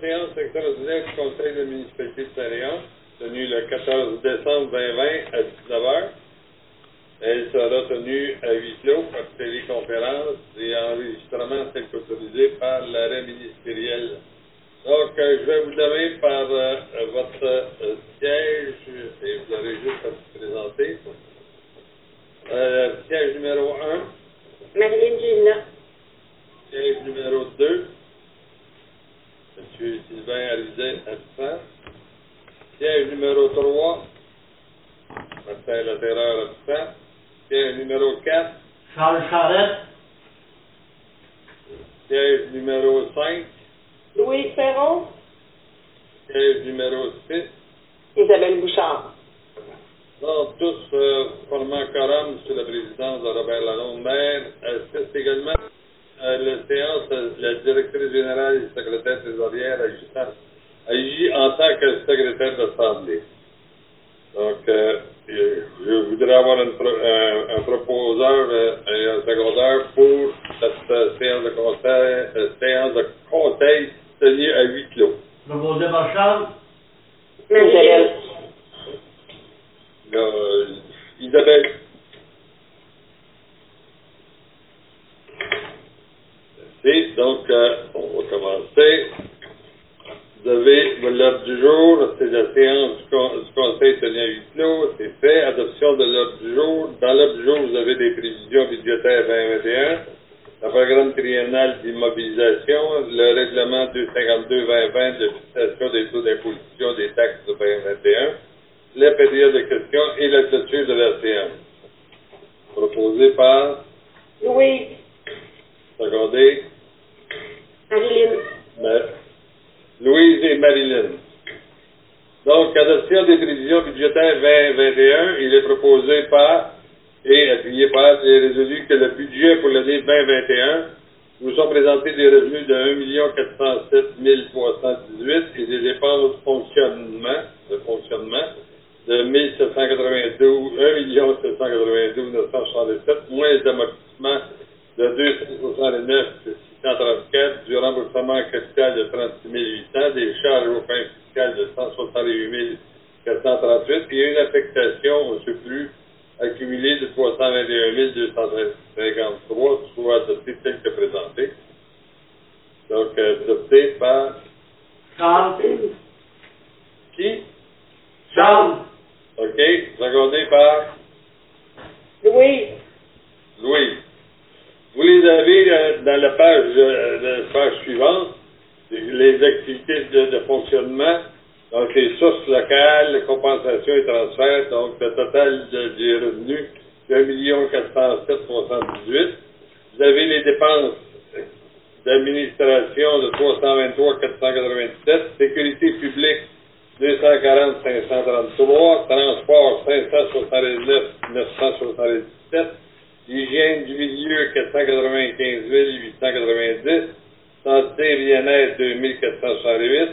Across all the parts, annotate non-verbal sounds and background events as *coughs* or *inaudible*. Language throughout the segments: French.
séance extraordinaire du Conseil de municipalité de Saint-Léon, tenue le 14 décembre 2020 à 19h. Elle sera tenue à huis clos par téléconférence et enregistrement tel qu'autorisé par l'arrêt ministériel. Donc, je vais vous donner par euh, votre euh, siège, et vous aurez juste à vous présenter. Euh, siège numéro 1, Marilyn Gina. siège numéro 2, M. Sylvain Arizet, absent. Siège numéro 3, Martin Laterreur, absent. Siège numéro 4, Charles Charette, siège numéro 5, Louise Perron. siège numéro 6. Isabelle Bouchard. Donc, tous euh, formant quorum sous la présidence de Robert Lalonde, maire, assiste également la séance euh, la directrice générale et secrétaire trésorière agit en tant que secrétaire d'assemblée. Donc, je voudrais avoir un, un proposeur et un secondaire pour cette séance de conseil, séance de conseil tenue à huis clos. proposé par Isabelle. Là, euh, Isabelle. Merci. Donc, euh, on va commencer. Vous avez l'ordre du jour, c'est la séance du, con- du Conseil tenu à huis clos, c'est fait. Adoption de l'ordre du jour. Dans l'ordre du jour, vous avez des prévisions budgétaires 2021, le programme triennal d'immobilisation, le règlement 252-2020 de fixation des taux d'imposition des taxes de 2021, la période de questions et la clôture de la séance. Proposé par, Louise. secondé, Marilyn. Ma- Louise et Marilyn. Donc, adoption des prévisions budgétaires 2021, il est proposé par et appuyé par et résolu que le budget pour l'année 2021 nous sont présentés des revenus de 1 407 318 et des dépenses de fonctionnement, de fonctionnement de 1792, 1 792 967, moins les amortissements de 269 634, du remboursement capital de 36 800, des charges aux fins fiscales de 168 438 et une affectation au surplus accumulé de 321 253, soit adopté tel que présenté. Donc, euh, adopté par Charles, qui? Charles, OK. Secondé par Louise. Louis. Vous les avez euh, dans la page, euh, la page suivante, les activités de, de fonctionnement, donc les sources locales, les compensations et transferts, donc le total de, des revenus de 1 407 318. Vous avez les dépenses d'administration de 323 497, sécurité publique 240 533, transport 569 977, hygiène du milieu 495 890, santé bien-être 2468,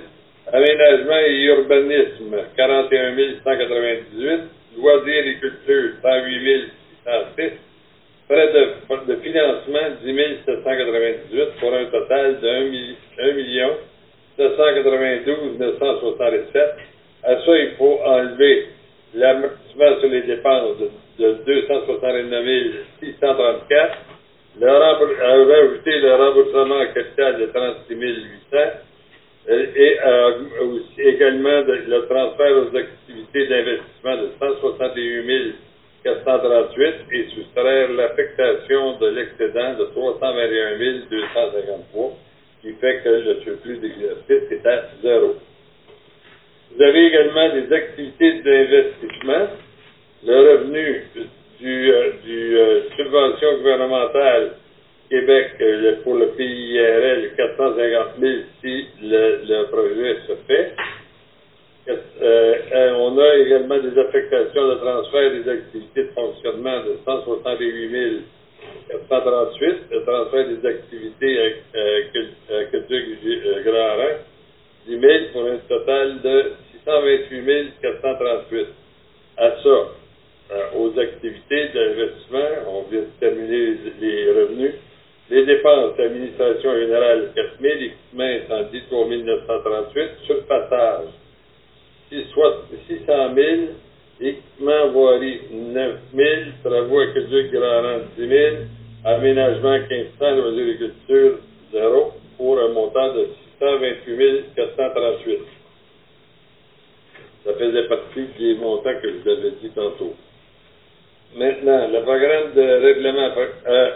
aménagement et urbanisme 41 198, loisirs et culture 108 606, frais de, de financement 10 798 pour un total de 1 million 792 967. À ça, il faut enlever l'amortissement sur les dépenses de, de 269 634, le remboursement, rajouter le remboursement en capital de 36 800 euh, et euh, aussi également de- le transfert aux activités d'investissement de 161 438 et soustraire l'affectation de l'excédent de 321 253 qui fait que le surplus d'exercice est à zéro. Vous avez également des activités d'investissement. Le revenu du, euh, du euh, subvention gouvernementale Québec euh, le- pour le PIRL, 450 000 si le, projet se fait. Euh, euh, on a également des affectations de transfert des activités de fonctionnement de 168 438, le transfert des activités euh, euh, cul- culture grand rang, 10 000 pour un total de 628 438. À ça, aux activités d'investissement, on vient de terminer les, les revenus, Les dépenses d'administration générale, 4 000. Équipement incendie, 3 938. Surfaçage, 600 000. Équipement voirie, 9 000. Travaux aqueducs grand rang, 10 000. Aménagement, 1500. Loisirs agriculture, 0. Pour un montant de 628 438. Ça faisait partie des montants que je vous avais dit tantôt. Maintenant, le programme de règlement, euh,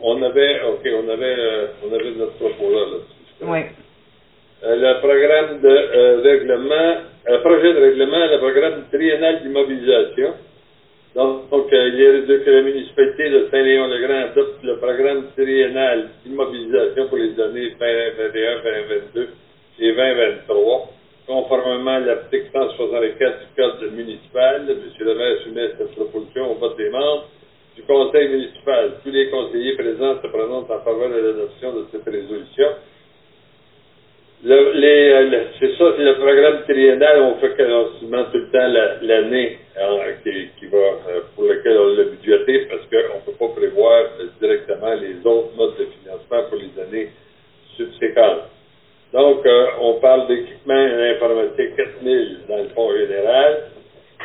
on avait, ok, on avait, euh, on avait notre propos là, là-dessus. Oui. Euh, le programme de euh, règlement, euh, projet de règlement, le programme triennal d'immobilisation. Donc, donc il est de que la municipalité de Saint-Léon-le-Grand adopte le programme triennal d'immobilisation pour les années 2021, 2022 et 2023, conformément à l'article 164 du Code municipal. M. le maire soumet cette proposition au vote des membres du conseil municipal. Tous les conseillers présents se prononcent en faveur de l'adoption de cette résolution. C'est ça, c'est le programme triennal, on fait quasiment tout le temps la- l'année hein, qui, va, euh, pour lequel on l'a budgété, parce qu'on ne peut pas prévoir directement les autres modes de financement pour les années subséquentes. Donc, euh, on parle d'équipement informatique 4 000 dans le fonds général,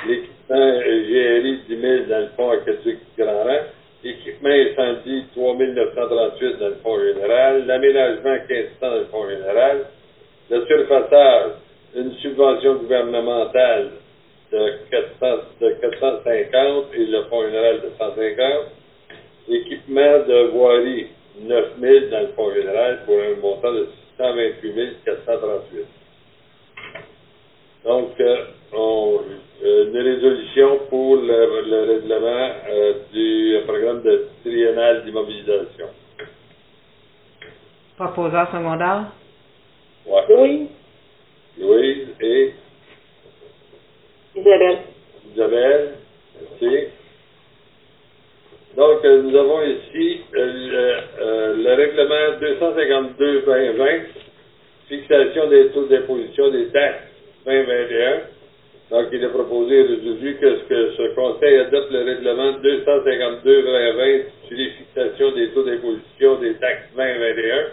l'équipement euh, GRI 10 000 dans le fonds aquatique Grand Rang, l'équipement incendie 3 938 dans le fonds général, l'aménagement 1500 dans le fonds général, le surfaçage, une subvention gouvernementale de, 400, de 450 et le fonds général de 150. Équipement de voirie, 9 000 dans le fonds général pour un montant de 628 438. Donc, euh, on, euh, une résolution pour le, le règlement euh, du programme de triennal d'immobilisation. Secondaire. Ouais. Louis, Louise et? Isabelle. Isabelle, merci. Donc, euh, nous avons ici euh, le, euh, le règlement 252-2020, fixation des taux d'imposition des taxes 2021. Donc, il est proposé et résolu que ce, que ce Conseil adopte le règlement 252-2020 sur les fixations des taux d'imposition des taxes 2021.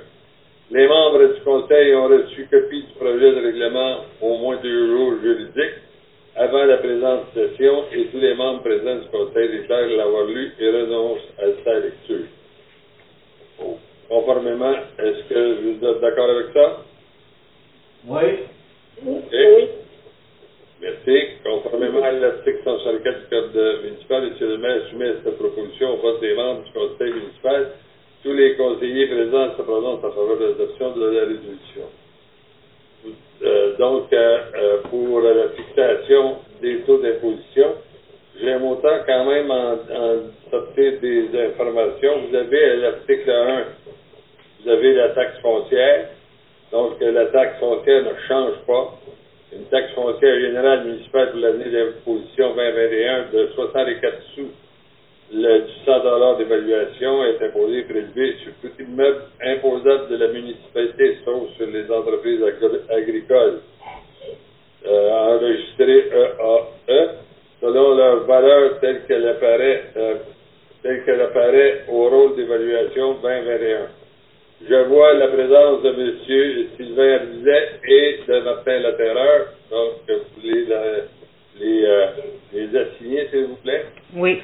Les membres du Conseil ont reçu copie du projet de règlement au moins deux jours juridiques avant la présente session et tous les membres présents du Conseil déclarent l'avoir lu et renoncent à sa lecture. Conformément, est-ce que vous êtes d'accord avec ça? Oui. Oui. Merci. Conformément à l'article 164 du Code municipal, M. le maire soumet cette proposition au vote des membres du Conseil municipal. Tous les conseillers présents se prononcent en faveur de l'adoption de la résolution. Euh, donc, euh, euh, pour la fixation des taux d'imposition, j'ai un montant quand même en, en sortir des informations. Vous avez l'article 1, vous avez la taxe foncière. Donc, la taxe foncière ne change pas. Une taxe foncière générale municipale pour l'année d'imposition 2021 de 64 sous le, du 100 d'évaluation est imposé et prélevé sur tout immeuble imposable de la municipalité, sauf sur les entreprises agri- agricoles euh, enregistrées EAE, selon leur valeur telle qu'elle apparaît, euh, telle qu'elle apparaît au rôle d'évaluation 2021. Je vois la présence de M. Sylvain Rizet et de Martin Laterreur. Donc, vous voulez les, euh, les assigner, s'il vous plaît? Oui.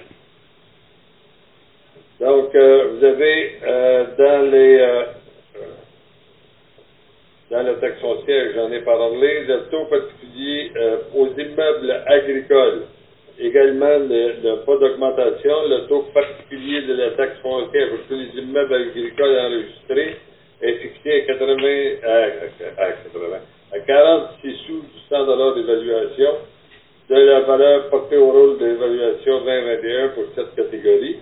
Donc, euh, vous avez euh, dans les euh, dans la taxe foncière, j'en ai parlé, le taux particulier euh, aux immeubles agricoles. Également, le, le pas d'augmentation, le taux particulier de la taxe foncière pour tous les immeubles agricoles enregistrés est fixé à 80, à, à 80, à 46 sous du 100 d'évaluation de la valeur portée au rôle d'évaluation 2021 pour cette catégorie.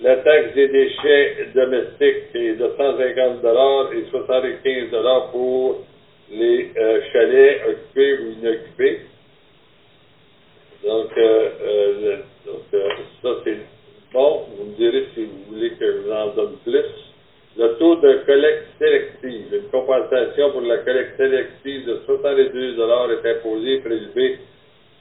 La taxe des déchets domestiques est de 150 et 75 pour les euh, chalets occupés ou inoccupés. Donc, euh, euh, euh, ça c'est bon. Vous me direz si vous voulez que je vous en donne plus. Le taux de collecte sélective, une compensation pour la collecte sélective de 62 est imposée prélevée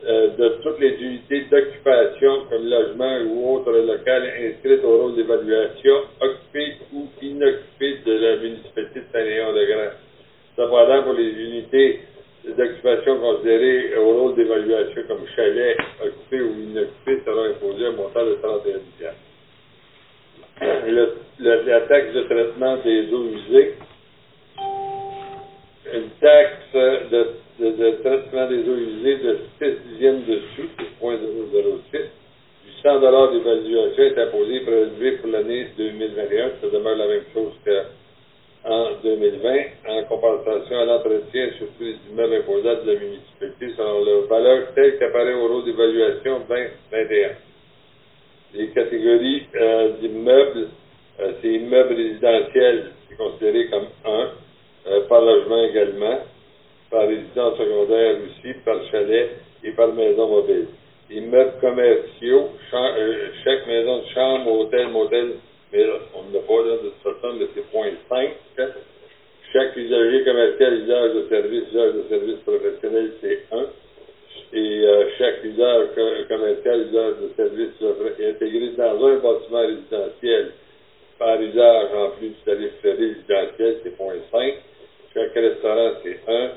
euh, de toutes les unités d'occupation comme logement ou autres local inscrites au rôle d'évaluation, occupées ou inoccupées de la municipalité de Saint-Léon-de-Grand. Cependant, pour les unités d'occupation considérées au rôle d'évaluation comme chalet, occupé ou inoccupé, sera imposé un montant de 31 le, le, La taxe de traitement des eaux usées, une taxe de, de, de, traitement des eaux usées de 6 dixièmes dessus, c'est 0.006. Du 100 d'évaluation est imposé prélevé pour l'année 2021. Ça demeure la même chose qu'en 2020, en compensation à l'entretien sur tous les immeubles imposables de la municipalité selon leur valeur telle qu'apparaît au rôle d'évaluation 2021. Les catégories euh, d'immeubles, euh, c'est immeubles résidentiels, c'est considéré comme 1 euh, par logement également, par résidence secondaire aussi, par chalet et par maison mobile. Immeubles commerciaux, euh, chaque maison de chambre, hôtel, motel, mais on n'a pas là de toute façon, mais c'est point 5. Chaque usager commercial, usage de service, usage de service professionnel, c'est 1. Et euh, chaque usage commercial, usage de service intégré dans un bâtiment résidentiel par usage en plus du tarif résidentiel, c'est 0.5. Chaque restaurant, c'est 1.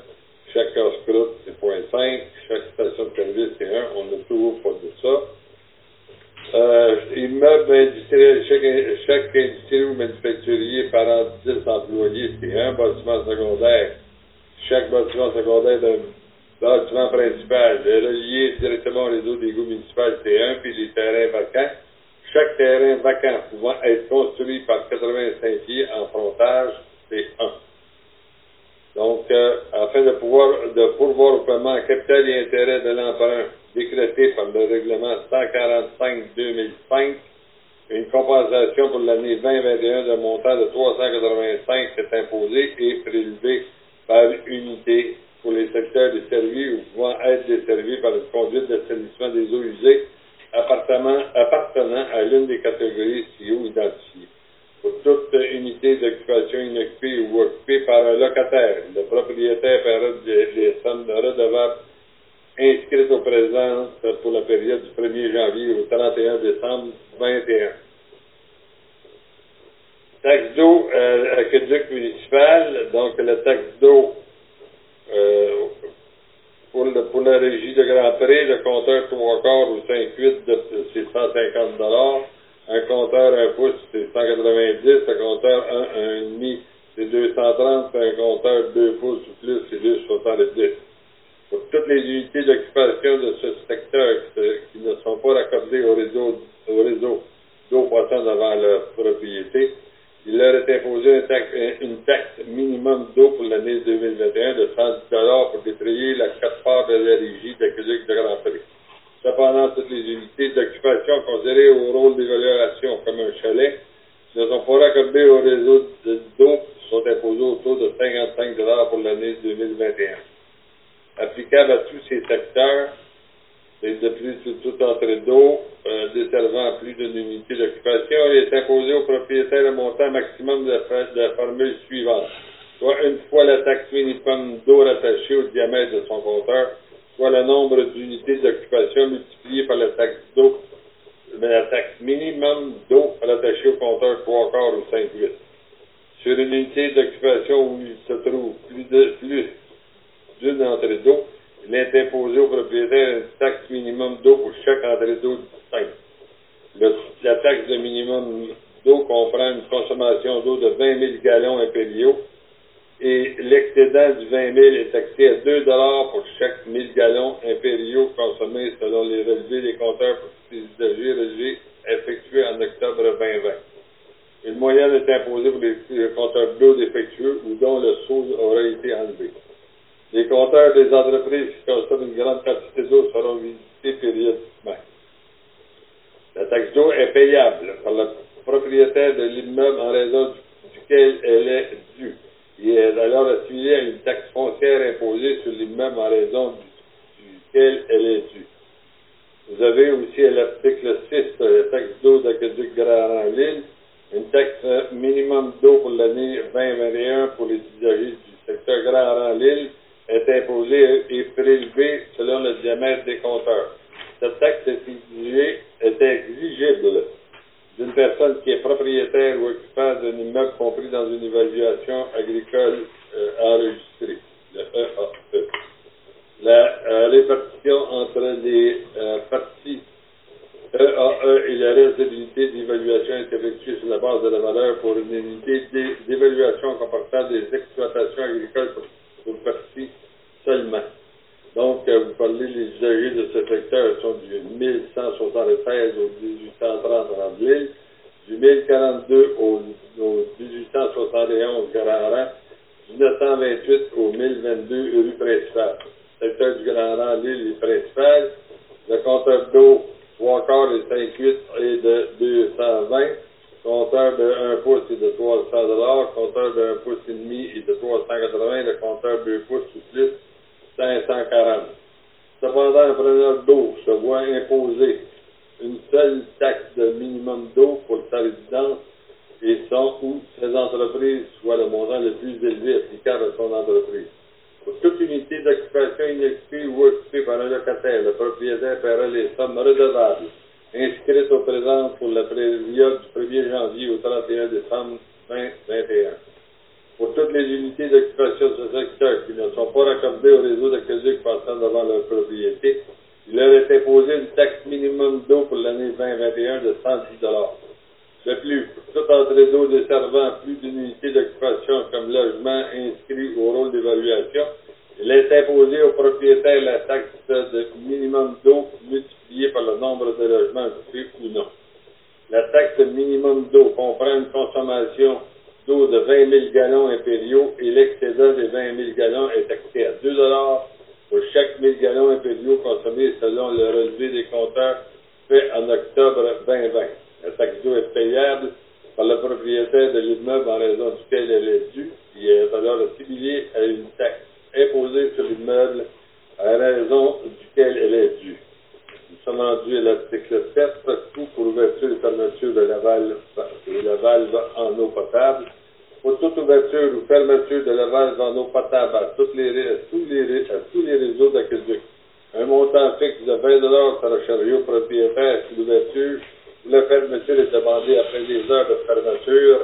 Chaque casse-croûte, c'est 0.5. Chaque station de service, c'est 1. On n'a toujours pas de ça. Euh, immeuble industriel, chaque, chaque industrie ou manufacturier par 10 employés, c'est un bâtiment secondaire. Chaque bâtiment secondaire d'un bâtiment principal relié directement au réseau d'égout municipal, c'est un, puis les terrains vacants. Chaque terrain vacant pouvant être construit par 85 pieds en frontage, c'est 1. Donc, euh, afin de pouvoir de pourvoir au paiement capital et intérêt de l'emprunt décrété par le règlement 145-2005, une compensation pour l'année 2021 d'un montant de 385 est imposée et prélevée par unité pour les secteurs desservis ou pouvant être desservis par une conduite d'assainissement des eaux usées appartenant, à l'une des catégories CIO identifiées pour toute unité d'occupation inoccupée ou occupée par un locataire. Le propriétaire paiera les sommes redevables inscrites au présent pour la période du 1er janvier au 31 décembre 2021. Taxe d'eau euh, aqueduc municipal, donc la taxe d'eau euh, pour, le, pour la régie de Grand Prix, le compteur 3 quarts ou 5-8, c'est 150 un compteur 1 pouce, c'est 190. Un compteur 1,5, c'est 230. Un compteur 2 pouces ou plus, c'est 270. Pour toutes les unités d'occupation de ce secteur qui, ne sont pas raccordées au réseau, au réseau d'eau passant devant leur propriété, il leur est imposé une taxe, minimum d'eau pour l'année 2021 de 110 pour détrayer la quatre parts de la régie d'aqueduc de Grand Prix. Cependant, toutes les unités d'occupation considérées au rôle d'évaluation comme un chalet ne sont pas raccordées au réseau d'eau sont imposées au taux de 55 pour l'année 2021. Applicable à tous ces secteurs, et de plus de toute entrée d'eau euh, desservant plus d'une unité d'occupation, il est imposé au propriétaire un montant maximum de, de la formule suivante, soit une fois la taxe minimum d'eau rattachée au diamètre de son compteur, soit le nombre d'unités d'occupation multiplié par la taxe d'eau, la taxe minimum d'eau rattachée au compteur 3 quarts ou 5 8. Sur une unité d'occupation où il se trouve plus de plus d'une entrée d'eau, il est imposé au propriétaire une taxe minimum d'eau pour chaque entrée d'eau distincte. la taxe de minimum d'eau comprend une consommation d'eau de 20 000 gallons impériaux et l'excédent du 20 000 est taxé à 2 pour chaque 1000 gallons impériaux consommés selon les relevés des compteurs pour les usagers effectués en octobre 2020. Une moyenne est imposée pour les, compteurs d'eau défectueux ou dont le saut aura été enlevé. Les compteurs des entreprises qui consomment une grande quantité d'eau seront visités périodiquement. La taxe d'eau est payable par le propriétaire de l'immeuble en raison duquel elle est due il est alors assimilé à une taxe foncière imposée sur l'immeuble en raison duquel elle est due. Vous avez aussi à l'article 6 la taxe d'eau d'aqueduc Grand Lille, une taxe minimum d'eau pour l'année 2021 pour les usagers du secteur Grand Lille est imposée et prélevée selon le diamètre des compteurs. Cette taxe est, est exigible d'une personne qui est propriétaire ou occupant d'un immeuble compris dans une évaluation agricole euh, enregistrée, le EAE. La euh, répartition entre les euh, parties EAE et le reste d'évaluation est effectuée sur la base de la valeur pour une unité d'é- d'évaluation comportant des exploitations agricoles pour, pour partie seulement. Donc, euh, vous parlez, les usagers de ce secteur sont du 1173 au 1830 en l'île, du 1042 au, au 1871 Grand Rang, du 928 au 1022 rue principale. Secteur du Grand Rang, l'île est principale. Le compteur d'eau, 3 quarts et 5 8 est de 220. Compteur de 1 pouce est de 300 Compteur de 1 pouce et demi est de 380. Le compteur de 2 pouces ou plus, 540. Cependant, un preneur d'eau se voit imposer une seule taxe de minimum d'eau pour sa résidence et son ou ses entreprises, soit le montant le plus élevé applicable à son entreprise. Pour toute unité d'occupation inoccupée ou occupée par un locataire, le propriétaire paiera les sommes redevables inscrites au présent pour la période du 1er janvier au 31 décembre 2021 pour toutes les unités d'occupation de ce secteur qui ne sont pas raccordées au réseau d'aqueduc passant devant leur propriété, il leur est imposé une taxe minimum d'eau pour l'année 2021 de 110 De plus, toute entrée d'eau desservant plus d'une unité d'occupation comme logement inscrit au rôle d'évaluation, il est imposé au propriétaire la taxe de minimum d'eau multipliée par le nombre de logements occupés ou non. La taxe minimum d'eau comprend une consommation de 20 000 gallons impériaux et l'excédent des 20 000 gallons est taxé à 2 pour chaque 1000 gallons impériaux consommés selon le relevé des compteurs fait en octobre 2020. La taxe d'eau est payable par le propriétaire de l'immeuble en raison duquel elle est due et est alors assimilée à une taxe imposée sur l'immeuble à raison duquel elle est due. Nous sommes rendus à l'article 7, coût pour ouverture et fermeture de la valve, de la valve en eau potable. Pour toute ouverture ou fermeture de valve en eau potable à, les, à tous, les, tous les réseaux d'aqueduc, un montant fixe de 20 sera chargé au propriétaire si l'ouverture ou la fermeture est demandée après des heures de fermeture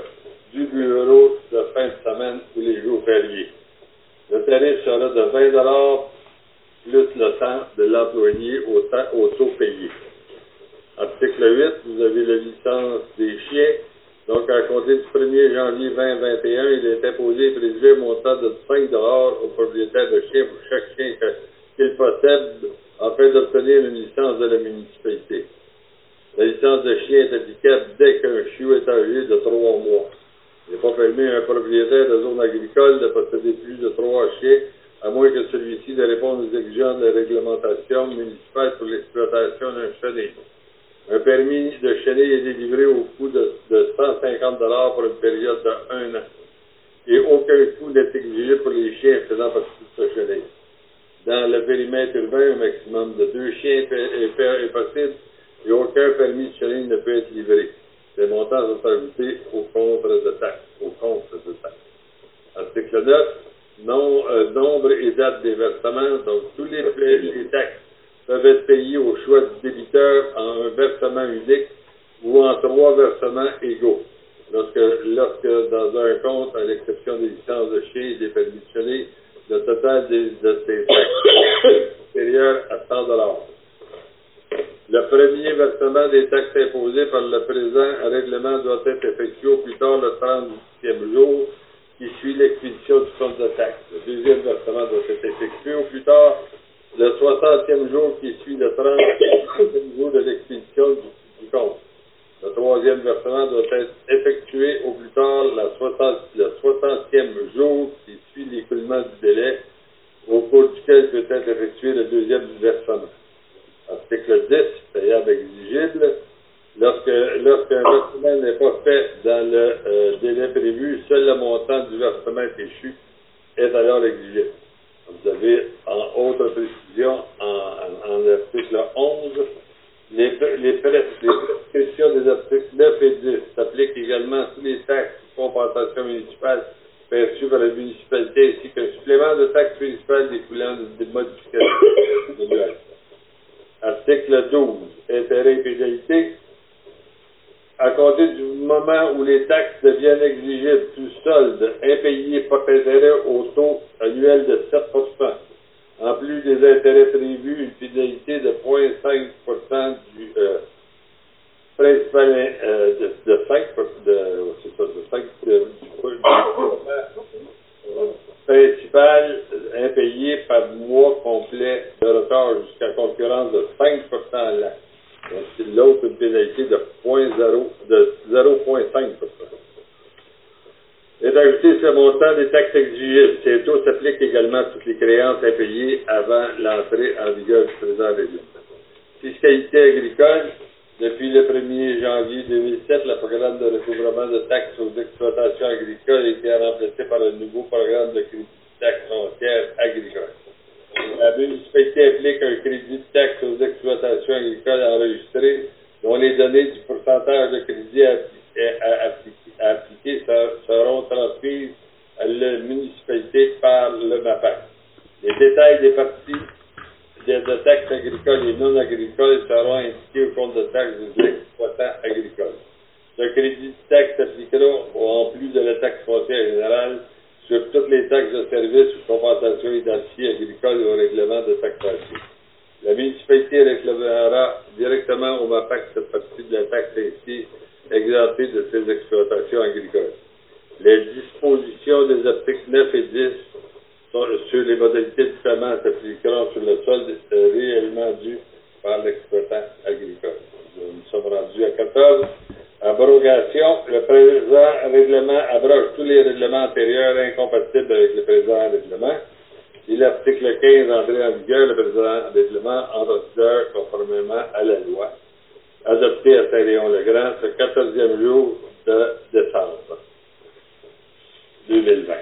du bureau de fin de semaine ou les jours fériés. Le tarif sera de 20 plus le temps de l'employé au, temps- au taux payé. Article 8, vous avez la licence des chiens. Donc, à compter du 1er janvier 2021, il est imposé et prélevé un montant de 5 au propriétaire de chien pour chaque chien qu'il possède afin d'obtenir une licence de la municipalité. La licence de chien est applicable dès qu'un chiot est âgé de 3 mois. Il n'est pas permis à un propriétaire de zone agricole de posséder plus de 3 chiens, à moins que celui-ci ne réponde aux exigences de la réglementation municipale pour l'exploitation d'un chenil. Un permis de chenil est délivré au coût de, de 150 pour une période de 1 an. Et aucun coût n'est exigé pour les chiens faisant partie de ce chenil. Dans le périmètre urbain, un maximum de deux chiens est, possible et aucun permis de chenil ne peut être livré. Les montants sont ajoutés au contre de taxe. Au contre de taxe. Article 9, nom, euh, nombre et date des versements. Donc, tous les, les taxes peuvent être payées au choix du débiteur en un versement unique ou en trois versements égaux. Lorsque, lorsque dans un compte, à l'exception des licences de chien et des permis de chenil, le total des, de ces taxes est supérieur à 100 le premier versement des taxes imposées par le présent règlement doit être effectué au plus tard le 30e jour qui suit l'expédition du compte de taxes. Le deuxième versement doit être effectué au plus tard le 60e jour qui suit le 30e jour de l'expédition du, compte. Le troisième versement doit être effectué au plus tard la 60 le 60e jour qui suit l'écoulement du délai au cours duquel peut être effectué le deuxième versement. Article 10, payable exigible. Lorsqu'un versement n'est pas fait dans le euh, délai prévu, seul le montant du versement échu est alors exigible. Vous avez en autre précision, en, en, en article 11, les, les, pres- les prescriptions des articles 9 et 10 s'appliquent également à tous les taxes de compensation municipale perçus par la municipalité ainsi qu'un supplément de taxe municipale découlant des modifications de. *coughs* Article 12. Intérêts et. À compter du moment où les taxes deviennent exigibles, tout solde impayé intérêt au taux annuel de 7% En plus des intérêts prévus, une pénalité de 0,5 du euh, principal euh, de, de 5 de, c'est ça, de 5 de, du, principal impayé par mois complet de retard jusqu'à concurrence de 5 à l'autre une pénalité de 0,0 de 0,5 est ajouté ce montant des taxes exigibles. Ces taux s'appliquent également à toutes les créances impayées avant l'entrée en vigueur du présent règlement. Fiscalité agricole, depuis le 1er janvier 2007, le programme de recouvrement de taxes aux exploitations agricoles a été remplacé par un nouveau programme de crédit de taxes foncières agricoles. La municipalité applique un crédit de taxes aux exploitations agricoles enregistrées dont les données du pourcentage de crédit appliqué seront transmises à la municipalité par le MAPAC. Les détails des parties de, taxes agricoles et non agricoles seront indiqués au compte de taxes des exploitants agricoles. Le crédit de taxe s'appliquera en plus de la taxe foncière générale sur toutes les taxes de services ou compensations identifiées agricoles au règlement de taxation. La municipalité réclamera directement au MAPAC cette partie de la taxe ainsi exemptée de ses exploitations agricoles. Les dispositions des articles 9 et 10 sur les modalités de paiement s'appliqueront sur le solde réellement dû par l'exploitant agricole. Nous sommes rendus à 14. Abrogation. Le présent règlement abroge tous les règlements antérieurs incompatibles avec le présent règlement. Et l'article 15 entré en vigueur, le présent règlement entre vigueur conformément à la loi, adopté à Saint-Léon-le-Grand ce 14e jour de décembre 2020.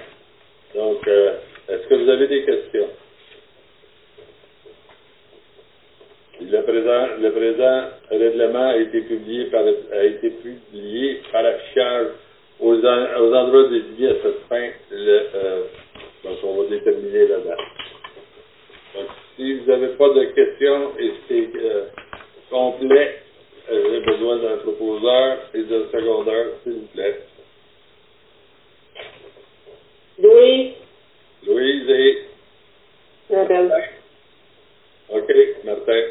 Donc, euh, est-ce que vous avez des questions? Le présent, le présent règlement a été publié par, a été publié par affichage aux, en, aux endroits dédiés à cette fin. Le, euh, donc, on va déterminer la date. Donc, si vous n'avez pas de questions et c'est euh, complet, euh, j'ai besoin d'un proposeur et d'un secondaire, s'il vous plaît. Louise. Louise et? Madame. OK, Martin.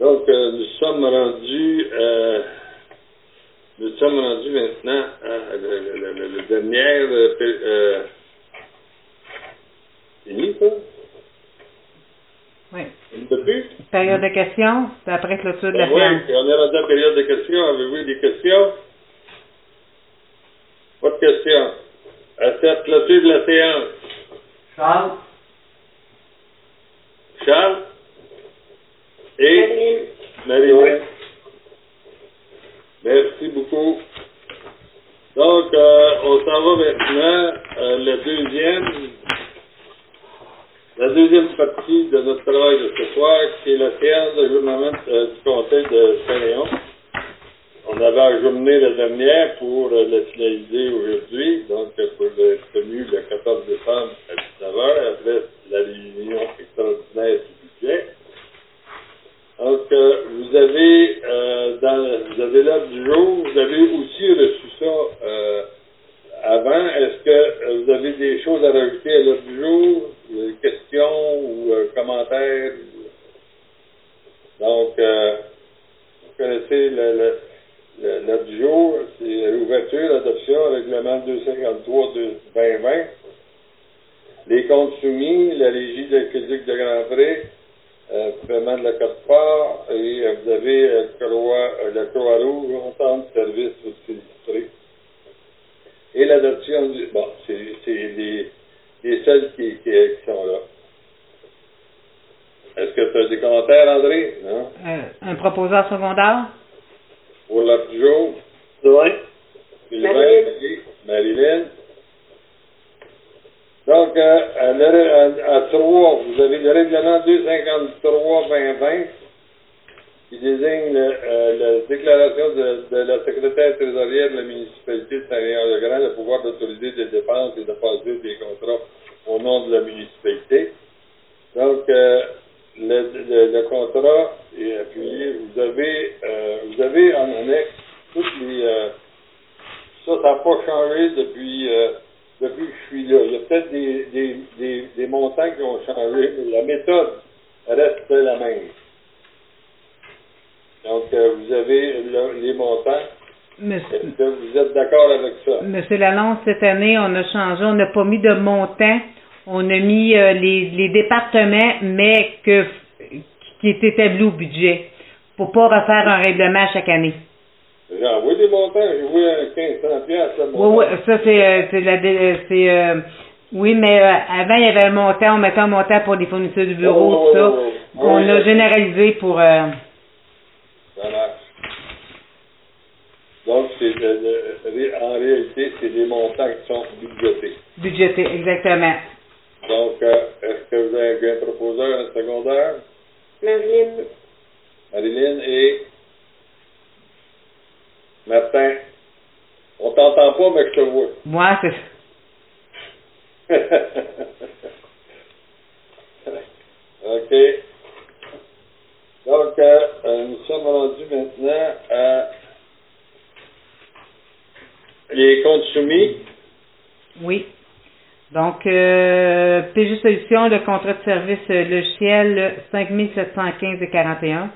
Donc, euh, nous sommes rendus, euh, nous sommes rendus maintenant à le, le, le, le dernier, euh, fini ça? Oui. Une de plus? Période de questions, c'est après clôture de la Ben oui, on est rendu à la période de questions. Avez-vous des questions? Pas de questions. À cette clôture de la séance, Charles, Charles? Et. Marie-Lou. Merci beaucoup. Donc, euh, on s'en va maintenant euh, le deuxième, la deuxième partie de notre travail de ce soir, qui est la séance d'ajournement euh, du Conseil de Saint-Léon. On avait ajourné la dernière pour euh, la finaliser aujourd'hui, donc pour être tenu le 14 décembre à 19h, après la réunion extraordinaire. Donc, vous avez euh, dans vous avez du jour, vous avez aussi reçu ça euh, avant. Est-ce que euh, vous avez des choses à rajouter à l'ordre du jour, des questions ou euh, commentaires? Donc, vous connaissez le, le, l'ordre du jour, c'est l'ouverture, l'adoption, règlement 253-2020. Les comptes soumis, la régie de Québec de Grand Prix, paiement de la cote-part, et euh, vous avez euh, Croix, euh, la Croix-Rouge, entente de service aux sinistrés. Et l'adoption du... Bon, c'est c'est les, les seuls qui, qui, qui sont là. Est-ce que tu as des commentaires, André? Non? Euh, un proposeur secondaire? Pour du jour? Oui. Sylvain, Marilyn. Marilyn? Donc, euh, à, à, à 3, vous avez le règlement 253-2020 qui désigne la déclaration de, la secrétaire trésorière de la municipalité de Saint-Léon-le-Grand le pouvoir d'autoriser des dépenses et de passer des contrats au nom de la municipalité. Donc, euh, le, contrat est appuyé. Vous avez, euh, vous avez en annexe toutes les... ça, ça n'a pas changé depuis, depuis que je suis là. Il y a peut-être des, des, des, des montants qui ont changé, mais la méthode reste la même. Donc, euh, vous avez le- les montants. Est-ce Monsieur, que vous êtes d'accord avec ça? Monsieur Lalonde, cette année, on a changé, on n'a pas mis de montant, on a mis euh, les, les départements, mais que qui est établi au budget, pour pas refaire un règlement chaque année. J'ai envoyé des montants, j'ai envoyé un 1500 piastres. le Oui, oui, ça c'est euh, c'est la dé- euh, c'est euh, oui, mais euh, avant il y avait un montant, on mettait un montant pour des fournitures du bureau, Oh, tout ça. oh, oh, oh. On l'a oui. généralisé pour euh, Ça marche. Donc, c'est en réalité, c'est des montants qui sont budgétés. budgéter, exactement. Donc, euh, est-ce que vous avez un proposeur, un secondaire? Marilyn, Marilyn et Martin. On t'entend pas, mais je te vois. Moi, c'est *laughs* OK. Donc, euh, euh, nous sommes rendus maintenant à les comptes soumis. Oui. Donc, euh, PG Solutions, le contrat de service logiciel 5715 et 41.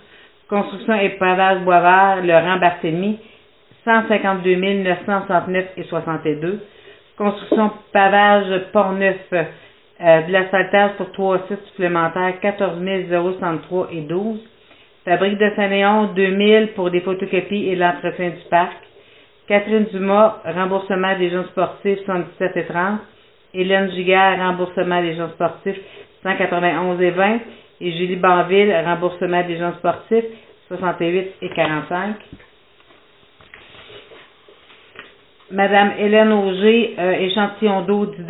Construction et pavage Boisvert, rang Barthélemy, 152 969 et 62. Construction pavage Port-Neuf, euh, de pour trois sites supplémentaires, 14 063 et 12. Fabrique de Saint-Léon, 2000 pour des photocopies et l'entretien du parc. Catherine Dumas, remboursement des jeunes sportifs, 117 et 30. Hélène Giguère, remboursement des jeunes sportifs, 191 et 20. Et Julie Banville, remboursement des jeunes sportifs, 68 et 45. Madame Hélène Auger, euh, échantillon d'eau, 10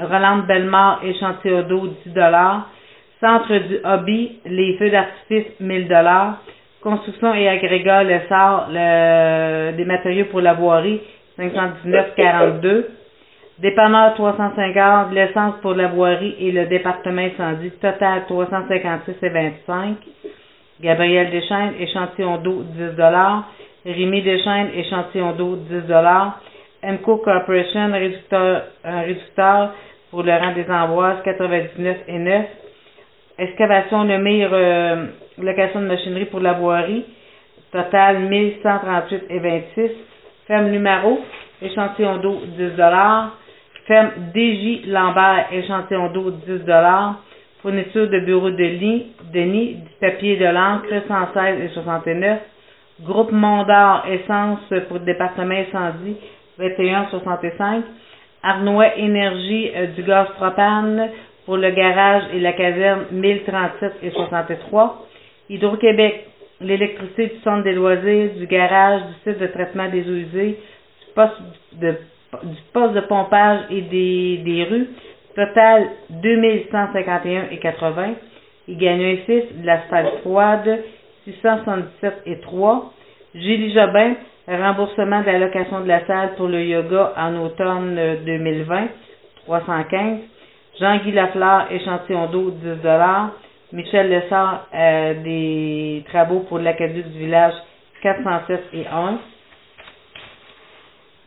Rolande Bellemare, échantillon d'eau, 10 Centre du hobby, les feux d'artifice, 1000 Construction et agrégat, le sort, des matériaux pour la voirie, 519,42. Dépanneur 350, l'essence pour la voirie et le département incendie, total 356 et 25. Gabriel Deschaines, échantillon d'eau, 10 Rémi Deschaines, échantillon d'eau, 10 MCO Corporation, réducteur, un réducteur pour le rang des Amboises, 99 et 9. Excavation Lemire, euh, location de machinerie pour la voirie, total 1138 et 26. Ferme Numero, échantillon d'eau, 10 Ferme DJ Lambert, échantillon d'eau, 10 Fourniture de bureau de lit, de nid, du papier de l'encre, 116 et 69. Groupe Mondor, essence pour le département incendie, 21,65. Arnois Énergie, euh, du gaz propane pour le garage et la caserne, 1037 et 63. Hydro-Québec, l'électricité du centre des loisirs, du garage, du site de traitement des eaux usées, du poste de, pompage et des, des rues. Total 2151 et 80. Il gagne un 6 de l'asphalte froide, 677 et 3. Julie Jobin, remboursement de la location de la salle pour le yoga en automne euh, 2020, 315. Jean-Guy Lafleur, échantillon d'eau, 10 Michel Lessard, euh, des travaux pour l'aqueduc du village, 407 et 1.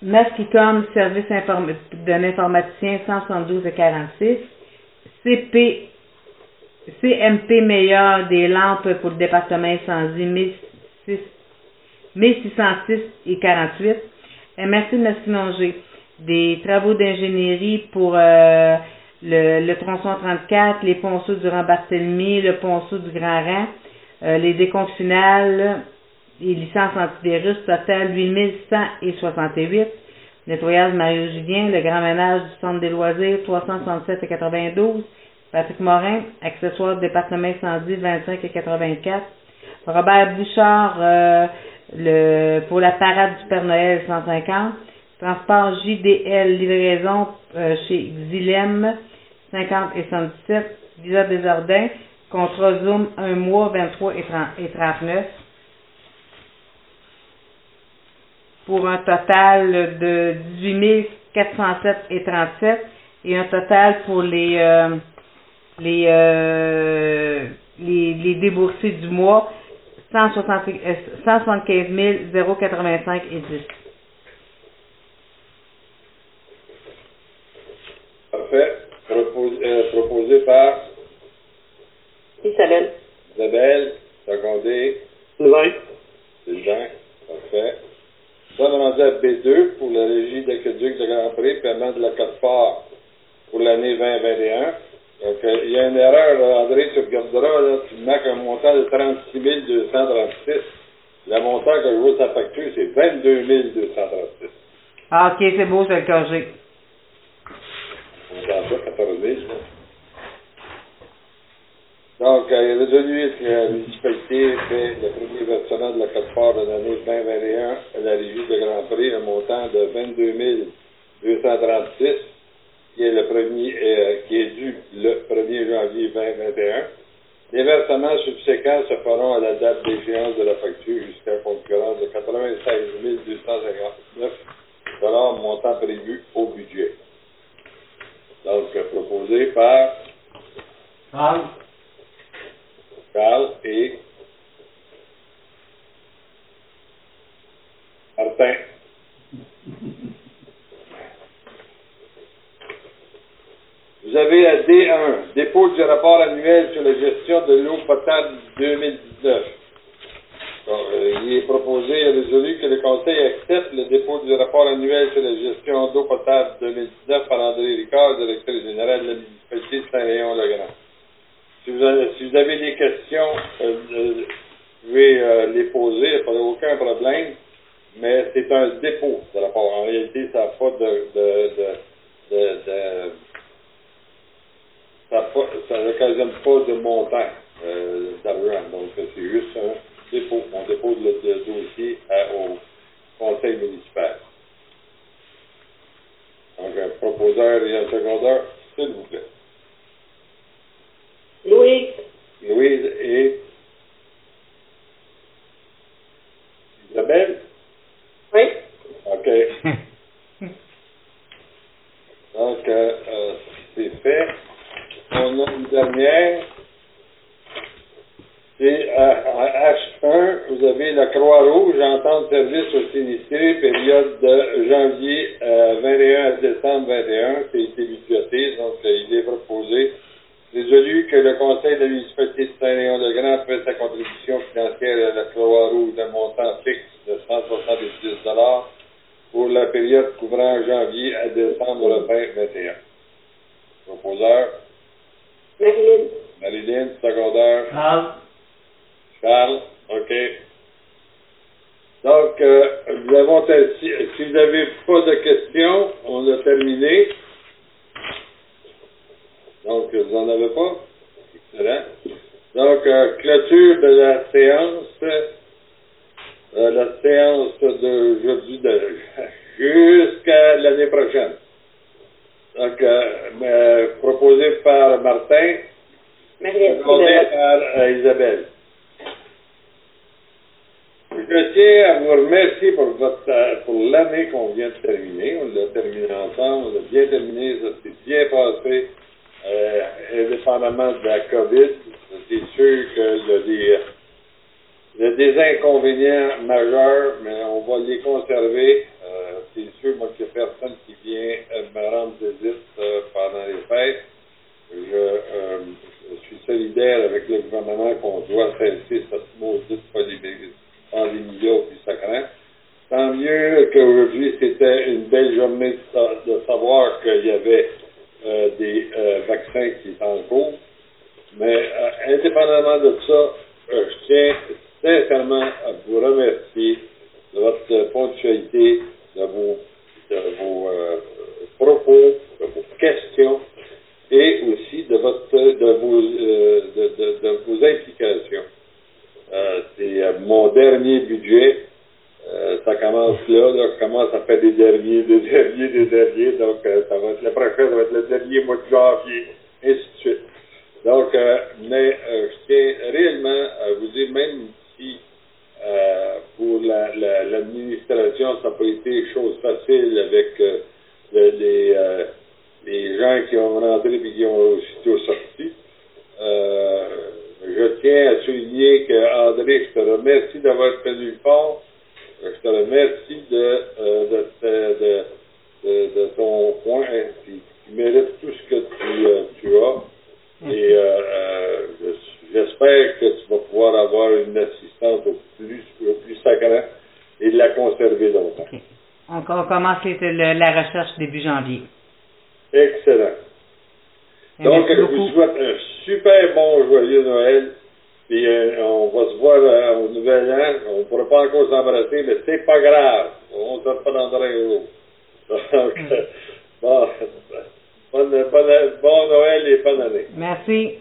Masquicom, service d'un informaticien, 172 et 46. CP, CMP meilleur des lampes pour le département incendie, 1006 1606 et 48. MRC Massinonger, des travaux d'ingénierie pour euh, le, le tronçon 34, les ponceaux du rang Barthélemy, le ponceau du Grand Rang, euh, les décomptes finales, les licences antivirus, total 8168. Nettoyage Mario Julien, le grand ménage du centre des loisirs, 367 et 92. Patrick Morin, accessoires du département incendie, 25 et 84. Robert Bouchard, euh, le, pour la parade du Père Noël, 150. Transport JDL, livraison euh, chez Xylem, 50 et 117. Visa Desjardins, Contrat Zoom, un mois, 23 et, 30 et 39. Pour un total de 18 407 et 37 et un total pour les euh, les, euh, les les déboursés du mois 160 euh, 175 085 et 10. Parfait. Euh, proposé par Isabelle. Isabelle, secondé Sylvain. Sylvain. Parfait. Donne rendu à B2 pour la régie d'aqueduc de Grand Prix, paiement de la cote-part pour l'année 2021. Donc, euh, il y a une erreur, là, André, tu regarderas, là, tu marques un montant de 36 236. Le montant que je sur sa facture, c'est 22 236. Ah, ok, c'est beau, je vais le corriger. On entend ça, 14 000. là. Donc, euh, il est résolu que la municipalité fait le premier versement de la cote-part de l'année 2021 à la régie de Grand Prix, un montant de 22 236, qui est le premier, euh, qui est dû le 1er janvier 2021. Les versements subséquents se feront à la date d'échéance de la facture jusqu'à concurrence de 96 259 montant prévu au budget. Donc, proposé par Charles, Carl et Martin. Avez la D1, dépôt du rapport annuel sur la gestion de l'eau potable 2019. Donc, euh, il est proposé et résolu que le Conseil accepte le dépôt du rapport annuel sur la gestion d'eau potable 2019 par André Ricard, directeur général de la municipalité de Saint-Léon-le-Grand. Si vous, avez, vous des questions, euh, euh, vous pouvez les poser, il n'y a aucun problème, mais c'est un dépôt de rapport. En réalité, ça n'a pas de, de- ça ça n'occasionne pas de montant euh, d'argent. Donc, c'est juste un dépôt. On dépose le, le dossier à- au conseil municipal. Donc, un proposeur et un secondeur, s'il vous plaît. Louise. Louise et Isabelle? Oui. OK. *laughs* Donc, euh, euh, c'est fait. On une dernière. C'est à, à H1, vous avez la Croix-Rouge, entente de service aux sinistrés, période de janvier euh, 21 à décembre 21, qui a été budgété, donc euh, il est proposé résolu que le Conseil de la municipalité de Saint-Léon-le-Grand fait sa contribution financière à la Croix-Rouge d'un montant fixe de 170 pour la période couvrant janvier à décembre 2021. Proposeur, Marilyn. Marilyn, secondaire, Charles, Charles, OK. Donc, euh, nous avons, si, si vous n'avez pas de questions, on a terminé. Donc, vous n'en avez pas? Excellent. Donc, euh, clôture de la séance. Euh, la séance d'aujourd'hui de, *laughs* jusqu'à l'année prochaine. Donc, euh, proposé par Martin, Isabelle. par euh, Isabelle. Je tiens à vous remercier pour votre euh, pour l'année qu'on vient de terminer. On l'a terminé ensemble, on l'a bien terminé, ça s'est bien passé, euh, indépendamment de la COVID. C'est sûr qu'il y a des il y a des inconvénients majeurs, mais on va les conserver. C'est sûr, moi, qu'il n'y a personne qui vient euh, me rendre visite euh, pendant les fêtes. Je, euh, je suis solidaire avec le gouvernement qu'on doit cesser cette maudite pandémie- pandémie-là au plus sacrant. Tant mieux qu'aujourd'hui, c'était une belle journée de, sa- de savoir qu'il y avait des vaccins qui étaient en cours. Mais indépendamment de ça, je tiens sincèrement à vous remercier de votre ponctualité, de vos, de vos propos, de vos questions et aussi de votre de vos euh, de, de- de vos implications. Euh, c'est euh, mon dernier budget. Euh, ça commence là, là, commence à faire des derniers, des derniers, des derniers, donc ça va être le prochain, ça va être le dernier mois de janvier, ainsi de suite. Donc, euh, mais euh, je tiens réellement à vous dire, même si euh, pour la- la- l'administration, ça n'a pas été facile avec euh, le- les, euh, les gens qui ont rentré et qui ont aussitôt sorti. Euh, je tiens à souligner que, André, je te remercie d'avoir tenu le fort. Euh, Je te remercie de, euh, de, de, de, de- de ton point. hein, qui qui mérite tout ce que tu, euh, tu as. Et euh, euh, je- j'espère que tu vas pouvoir avoir une assistante au plus, au plus sacrant et la conserver longtemps. OK. On, on commence le- la recherche début janvier. Excellent. Et Donc, je vous souhaite un super bon joyeux Noël. Puis euh, on va se voir euh, au Nouvel An. On ne pourra pas encore s'embrasser, mais c'est pas grave. On ne sort pas dans l'autre. Donc, Mm. bon, bon Noël et bonne année. Merci.